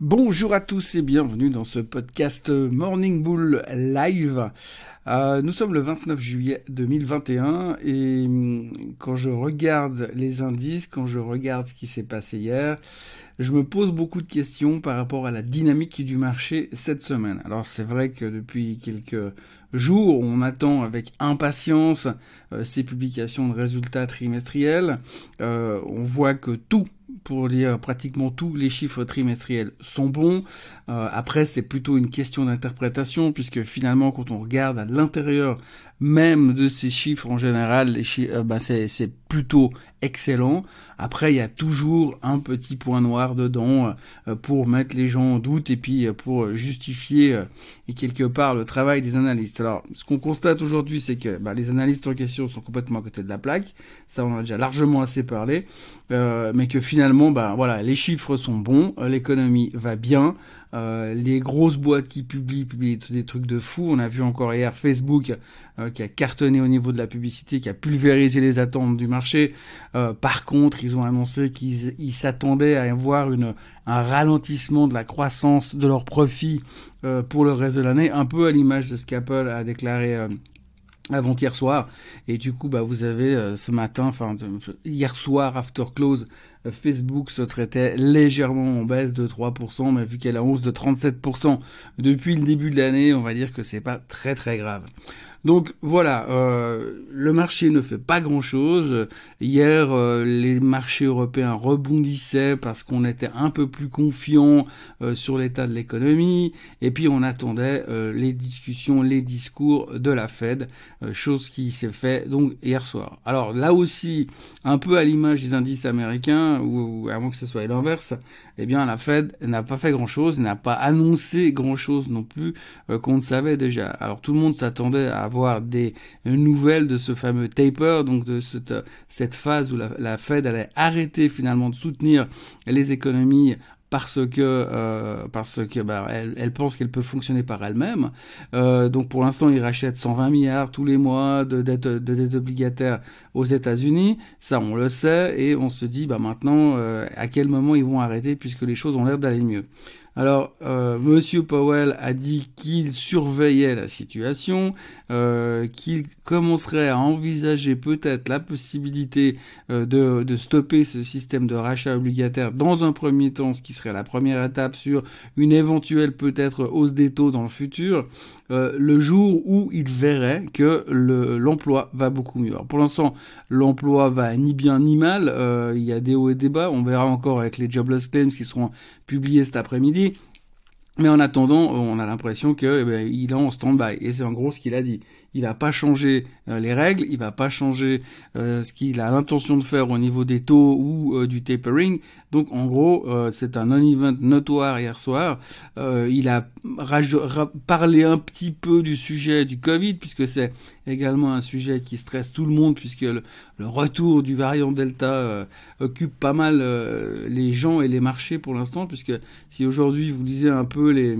Bonjour à tous et bienvenue dans ce podcast Morning Bull Live. Euh, nous sommes le 29 juillet 2021 et hum, quand je regarde les indices, quand je regarde ce qui s'est passé hier, je me pose beaucoup de questions par rapport à la dynamique du marché cette semaine. Alors c'est vrai que depuis quelques jours, on attend avec impatience euh, ces publications de résultats trimestriels. Euh, on voit que tout pour dire pratiquement tous les chiffres trimestriels sont bons. Euh, après, c'est plutôt une question d'interprétation, puisque finalement, quand on regarde à l'intérieur même de ces chiffres en général, les chiffres, bah, c'est plutôt excellent. Après, il y a toujours un petit point noir dedans euh, pour mettre les gens en doute et puis euh, pour justifier et quelque part le travail des analystes. Alors, ce qu'on constate aujourd'hui, c'est que bah, les analystes en question sont complètement à côté de la plaque. Ça, on en a déjà largement assez parlé, mais que finalement, bah, voilà, les chiffres sont bons, l'économie va bien. Euh, les grosses boîtes qui publient, publient des trucs de fou. On a vu encore hier Facebook euh, qui a cartonné au niveau de la publicité, qui a pulvérisé les attentes du marché. Euh, par contre, ils ont annoncé qu'ils s'attendaient à avoir une, un ralentissement de la croissance de leurs profits pour le reste de l'année, un peu à l'image de ce qu'Apple a déclaré avant-hier soir. Et du coup, bah, vous avez ce matin, enfin hier soir, after close, Facebook se traitait légèrement en baisse de 3%, mais vu qu'elle a hausse de 37% depuis le début de l'année, on va dire que c'est pas très très grave. Donc voilà, euh, le marché ne fait pas grand-chose. Hier, euh, les marchés européens rebondissaient parce qu'on était un peu plus confiant euh, sur l'état de l'économie, et puis on attendait les discussions, les discours de la Fed, chose qui s'est fait donc hier soir. Alors là aussi, un peu à l'image des indices américains, ou, avant que ce soit l'inverse, eh bien la Fed n'a pas fait grand-chose, n'a pas annoncé grand-chose non plus qu'on ne savait déjà. Alors tout le monde s'attendait à avoir des nouvelles de ce fameux taper, donc de cette, cette phase où la, Fed allait arrêter finalement de soutenir les économies parce que euh, parce que bah, elle, elle pense qu'elle peut fonctionner par elle-même. Euh, donc pour l'instant, ils rachètent 120 milliards tous les mois de dettes de obligataires aux États-Unis. Ça, on le sait et on se dit bah maintenant euh, à quel moment ils vont arrêter puisque les choses ont l'air d'aller mieux. Alors, euh, Monsieur Powell a dit qu'il surveillait la situation, euh, qu'il commencerait à envisager peut-être la possibilité euh, de, de, stopper ce système de rachat obligataire dans un premier temps, ce qui serait la première étape sur une éventuelle peut-être hausse des taux dans le futur, euh, le jour où il verrait que l'emploi va beaucoup mieux. Alors, pour l'instant, l'emploi va ni bien ni mal, euh, il y a des hauts et des bas, on verra encore avec les jobless claims qui seront publiés cet après-midi. Mais en attendant, on a l'impression que eh ben, il est en stand-by. Et c'est en gros ce qu'il a dit. Il va pas changer euh, les règles, il va pas changer euh, ce qu'il a l'intention de faire au niveau des taux ou euh, du tapering. Donc en gros, c'est un non-event notoire hier soir. il a parlé un petit peu du sujet du Covid, puisque c'est également un sujet qui stresse tout le monde, puisque le, le retour du variant Delta occupe pas mal les gens et les marchés pour l'instant, puisque si aujourd'hui vous lisez un peu les,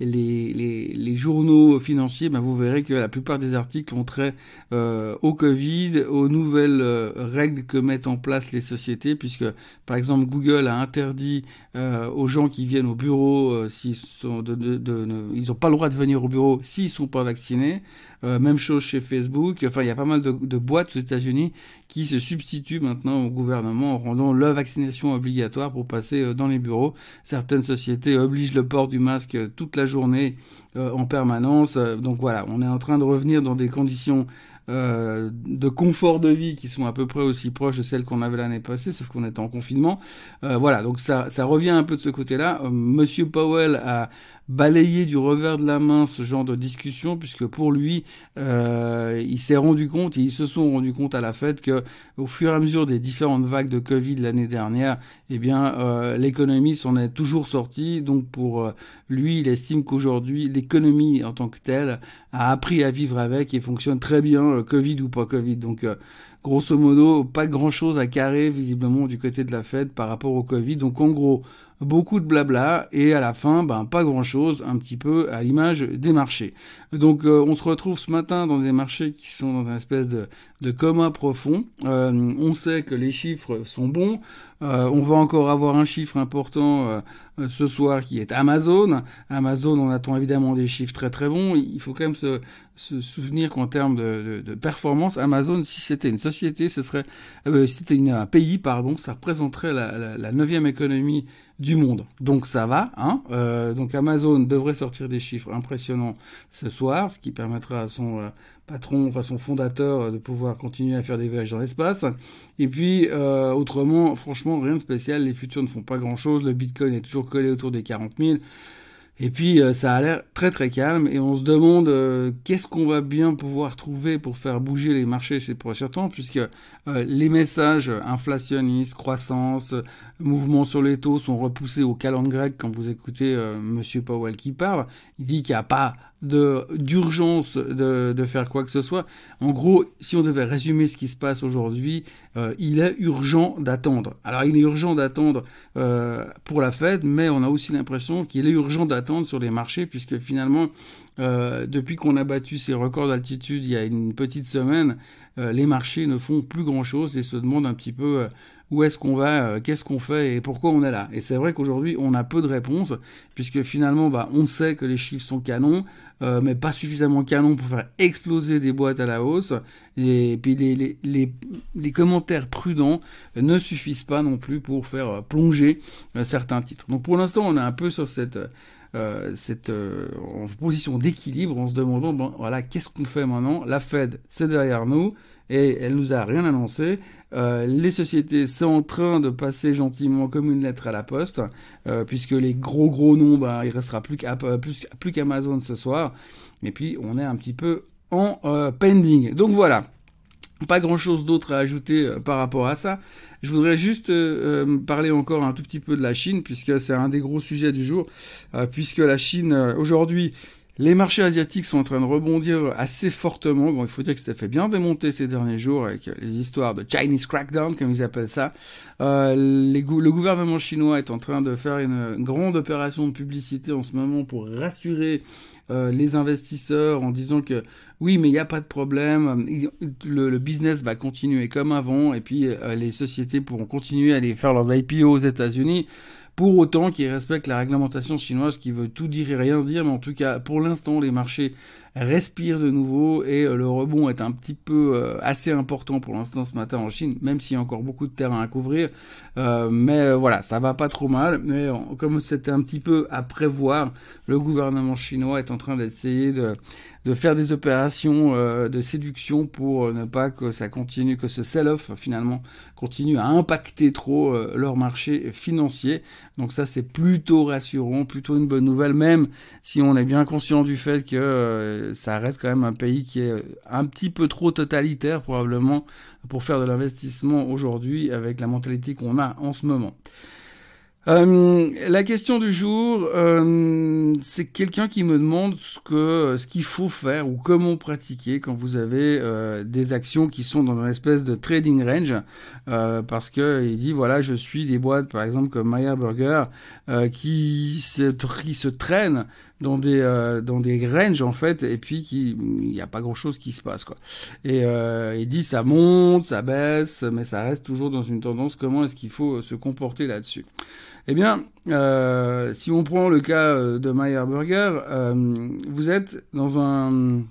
les, les, les journaux financiers, ben vous verrez que la plupart des articles ont trait euh, au Covid, aux nouvelles euh, règles que mettent en place les sociétés, puisque par exemple Google a interdit euh, aux gens qui viennent au bureau, euh, s'ils sont de, de, de, ils n'ont pas le droit de venir au bureau s'ils sont pas vaccinés. Euh, même chose chez Facebook. Enfin, il y a pas mal de, de boîtes aux États-Unis qui se substituent maintenant au gouvernement en rendant la vaccination obligatoire pour passer dans les bureaux. Certaines sociétés obligent le port du masque toute la journée en permanence. donc voilà, on est en train de revenir dans des conditions euh, de confort de vie qui sont à peu près aussi proches de celles qu'on avait l'année passée, sauf qu'on était en confinement. Euh, voilà, donc ça, ça revient un peu de ce côté-là. Euh, Monsieur Powell a balayé du revers de la main ce genre de discussion, puisque pour lui, euh, il s'est rendu compte, et ils se sont rendus compte à la fête que, au fur et à mesure des différentes vagues de Covid l'année dernière, eh bien, euh, l'économie s'en est toujours sortie. Donc, pour euh, lui, il estime qu'aujourd'hui, l'économie en tant que telle a appris à vivre avec et fonctionne très bien, euh, Covid ou pas Covid. Donc, grosso modo, pas grand chose à carrer visiblement du côté de la Fed par rapport au Covid. Donc, en gros, beaucoup de blabla et à la fin, ben, pas grand-chose, un petit peu à l'image des marchés. Donc euh, on se retrouve ce matin dans des marchés qui sont dans une espèce de, coma profond. Euh, on sait que les chiffres sont bons. on va encore avoir un chiffre important ce soir qui est Amazon. Amazon, on attend évidemment des chiffres très très bons. Il faut quand même se, se souvenir qu'en termes de, performance, Amazon, si c'était une société, ce serait, euh, si c'était un pays, pardon, ça représenterait la neuvième économie du monde. Donc ça va, hein. Euh, donc Amazon devrait sortir des chiffres impressionnants ce soir, ce qui permettra à son euh, patron, enfin fondateur, euh, de pouvoir continuer à faire des voyages dans l'espace. Et puis euh, autrement, franchement, rien de spécial. Les futurs ne font pas grand-chose. Le Bitcoin est toujours collé autour des 40 000. Et puis euh, ça a l'air très très calme et on se demande qu'est-ce qu'on va bien pouvoir trouver pour faire bouger les marchés chez prochains temps puisque euh, les messages inflationnistes, croissance, mouvement sur les taux sont repoussés au calendrier grec quand vous écoutez Monsieur Powell qui parle. Il dit qu'il n'y a pas de d'urgence de, de, faire quoi que ce soit. En gros, si on devait résumer ce qui se passe aujourd'hui, euh, il est urgent d'attendre. Alors il est urgent d'attendre euh, pour la Fed, mais on a aussi l'impression qu'il est urgent d'attendre sur les marchés, puisque finalement, euh, depuis qu'on a battu ces records d'altitude il y a une petite semaine, euh, les marchés ne font plus grand-chose et se demandent un petit peu euh, où est-ce qu'on va, euh, qu'est-ce qu'on fait et pourquoi on est là. Et c'est vrai qu'aujourd'hui, on a peu de réponses, puisque finalement, bah, on sait que les chiffres sont canons, euh, mais pas suffisamment canons pour faire exploser des boîtes à la hausse. Et puis les, les commentaires prudents ne suffisent pas non plus pour faire plonger certains titres. Donc pour l'instant, on est un peu sur cette... Euh, cette euh, en position d'équilibre en se demandant bon voilà qu'est-ce qu'on fait maintenant? La Fed c'est derrière nous et elle nous a rien annoncé. Euh, les sociétés sont en train de passer gentiment comme une lettre à la poste, euh, puisque les gros gros noms, bah, il restera plus qu'Amazon ce soir. Et puis on est un petit peu en euh, pending. Donc voilà. Pas grand chose d'autre à ajouter euh, par rapport à ça. Je voudrais juste euh, euh, parler encore un tout petit peu de la Chine, puisque c'est un des gros sujets du jour, puisque la Chine aujourd'hui les marchés asiatiques sont en train de rebondir assez fortement. Bon, il faut dire que c'était fait bien démonter ces derniers jours avec les histoires de Chinese crackdown, comme ils appellent ça. Euh, le gouvernement chinois est en train de faire une grande opération de publicité en ce moment pour rassurer euh, les investisseurs en disant que oui, mais il n'y a pas de problème, le, le, business va continuer comme avant et puis euh, les sociétés pourront continuer à aller faire leurs IPO aux États-Unis pour autant qu'ils respectent la réglementation chinoise qui veut tout dire et rien dire, mais en tout cas, pour l'instant, les marchés respirent de nouveau et euh, le rebond est un petit peu euh, assez important pour l'instant ce matin en Chine, même s'il y a encore beaucoup de terrain à couvrir. Euh, mais voilà, ça va pas trop mal. Mais comme c'était un petit peu à prévoir, le gouvernement chinois est en train d'essayer de, de faire des opérations de séduction pour ne pas que ça continue, que ce sell-off finalement continue à impacter trop leur marché financier. Donc ça c'est plutôt rassurant, plutôt une bonne nouvelle, même si on est bien conscient du fait que ça reste quand même un pays qui est un petit peu trop totalitaire probablement pour faire de l'investissement aujourd'hui avec la mentalité qu'on a en ce moment. Euh, la question du jour, euh, c'est quelqu'un qui me demande ce qu'il faut faire ou comment pratiquer quand vous avez euh, des actions qui sont dans une espèce de trading range, euh, parce que il dit voilà, je suis des boîtes par exemple comme Meyer Burger euh, qui se qui se traînent dans des euh, dans des ranges en fait et puis qui il n'y a pas grand chose qui se passe quoi. Et il dit ça monte ça baisse mais ça reste toujours dans une tendance. Comment est-ce qu'il faut se comporter là-dessus? Eh bien, euh, si on prend le cas euh, de Meyer Burger, euh, vous êtes dans un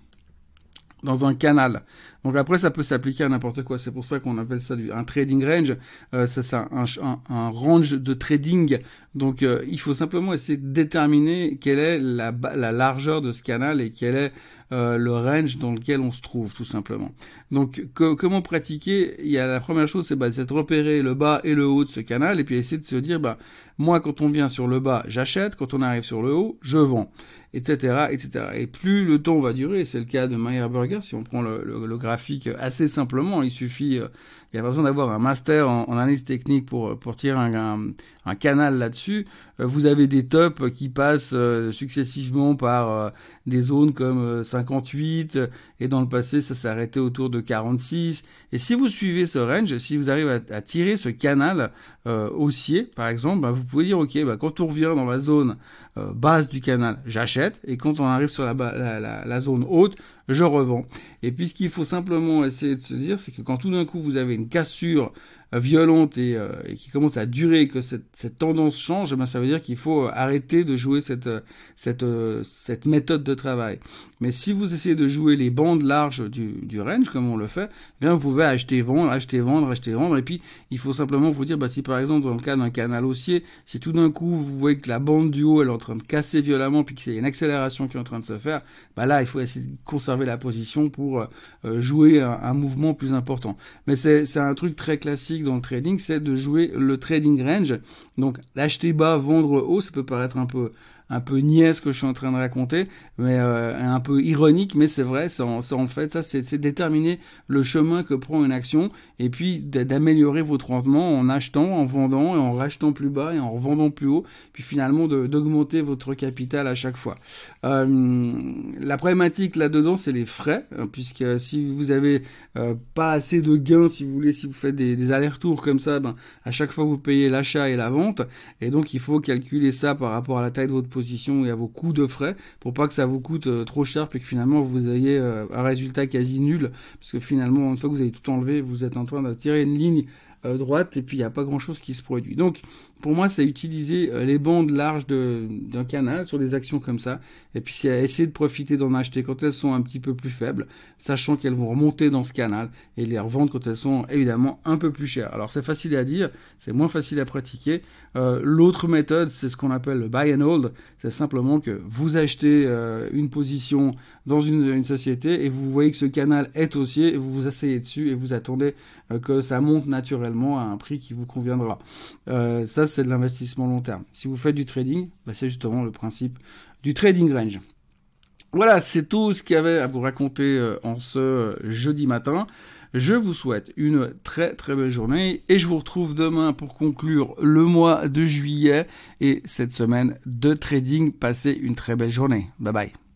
dans un canal. Donc après, ça peut s'appliquer à n'importe quoi. C'est pour ça qu'on appelle ça un trading range. Euh, c'est un, range de trading. Donc euh, il faut simplement essayer de déterminer quelle est la, la largeur de ce canal et quel est euh, le range dans lequel on se trouve, tout simplement. Donc comment pratiquer? Il y a la première chose, c'est bah, de repérer le bas et le haut de ce canal et puis essayer de se dire, bah moi quand on vient sur le bas, j'achète. Quand on arrive sur le haut, je vends etc., etc. Et plus le temps va durer, c'est le cas de Meyer Burger, si on prend le graphique assez simplement, il suffit, euh, il n'y a pas besoin d'avoir un master en, analyse technique pour, pour tirer un, canal là-dessus. Euh, vous avez des tops qui passent euh, successivement par euh, des zones comme 58, et dans le passé, ça arrêté autour de 46. Et si vous suivez ce range, si vous arrivez à, tirer ce canal haussier, par exemple, bah, vous pouvez dire, OK, bah, quand on revient dans la zone base du canal, j'achète, et quand on arrive sur la zone haute, je revends. Et puis ce qu'il faut simplement essayer de se dire, c'est que quand tout d'un coup vous avez une cassure violente et, qui commence à durer, que cette, cette tendance change, eh ben ça veut dire qu'il faut arrêter de jouer cette, cette, cette méthode de travail. Mais si vous essayez de jouer les bandes larges du, du range, comme on le fait, eh bien vous pouvez acheter, vendre, acheter, vendre, acheter, vendre, et puis il faut simplement vous dire, bah, si par exemple dans le cas d'un canal haussier, si tout d'un coup vous voyez que la bande du haut elle est en train de casser violemment, puis qu'il y a une accélération qui est en train de se faire, bah là il faut essayer de conserver la position pour euh, jouer un, un, mouvement plus important. Mais c'est un truc très classique dans le trading, c'est de jouer le trading range. Donc acheter bas, vendre haut, ça peut paraître un peu un peu niais ce que je suis en train de raconter, mais euh, un peu ironique, mais c'est vrai, ça en, fait, ça c'est déterminer le chemin que prend une action et puis d'améliorer votre rendement en achetant, en vendant et en rachetant plus bas et en revendant plus haut, puis finalement d'augmenter votre capital à chaque fois. Euh, la problématique là-dedans, c'est les frais, hein, puisque si vous avez euh, pas assez de gains, si vous voulez, si vous faites des, des allers-retours comme ça, ben, à chaque fois vous payez l'achat et la vente, et donc il faut calculer ça par rapport à la taille de votre et à vos coûts de frais, pour pas que ça vous coûte euh, trop cher, puis que finalement vous ayez un résultat quasi nul, parce que finalement, une fois que vous avez tout enlevé, vous êtes en train de tirer une ligne euh, droite et puis il n'y a pas grand chose qui se produit. Donc pour moi c'est utiliser euh, les bandes larges d'un canal sur des actions comme ça et puis c'est essayer de profiter d'en acheter quand elles sont un petit peu plus faibles, sachant qu'elles vont remonter dans ce canal et les revendre quand elles sont évidemment un peu plus chères. Alors c'est facile à dire, c'est moins facile à pratiquer. Euh, l'autre méthode c'est ce qu'on appelle le buy and hold, c'est simplement que vous achetez une position dans une, société et vous voyez que ce canal est haussier et vous vous asseyez dessus et vous attendez que ça monte naturellement à un prix qui vous conviendra. Euh, c'est de l'investissement long terme. Si vous faites du trading, bah, c'est justement le principe du trading range. Voilà, c'est tout ce qu'il y avait à vous raconter euh, en ce jeudi matin. Je vous souhaite une très très belle journée et je vous retrouve demain pour conclure le mois de juillet et cette semaine de trading. Passez une très belle journée. Bye bye.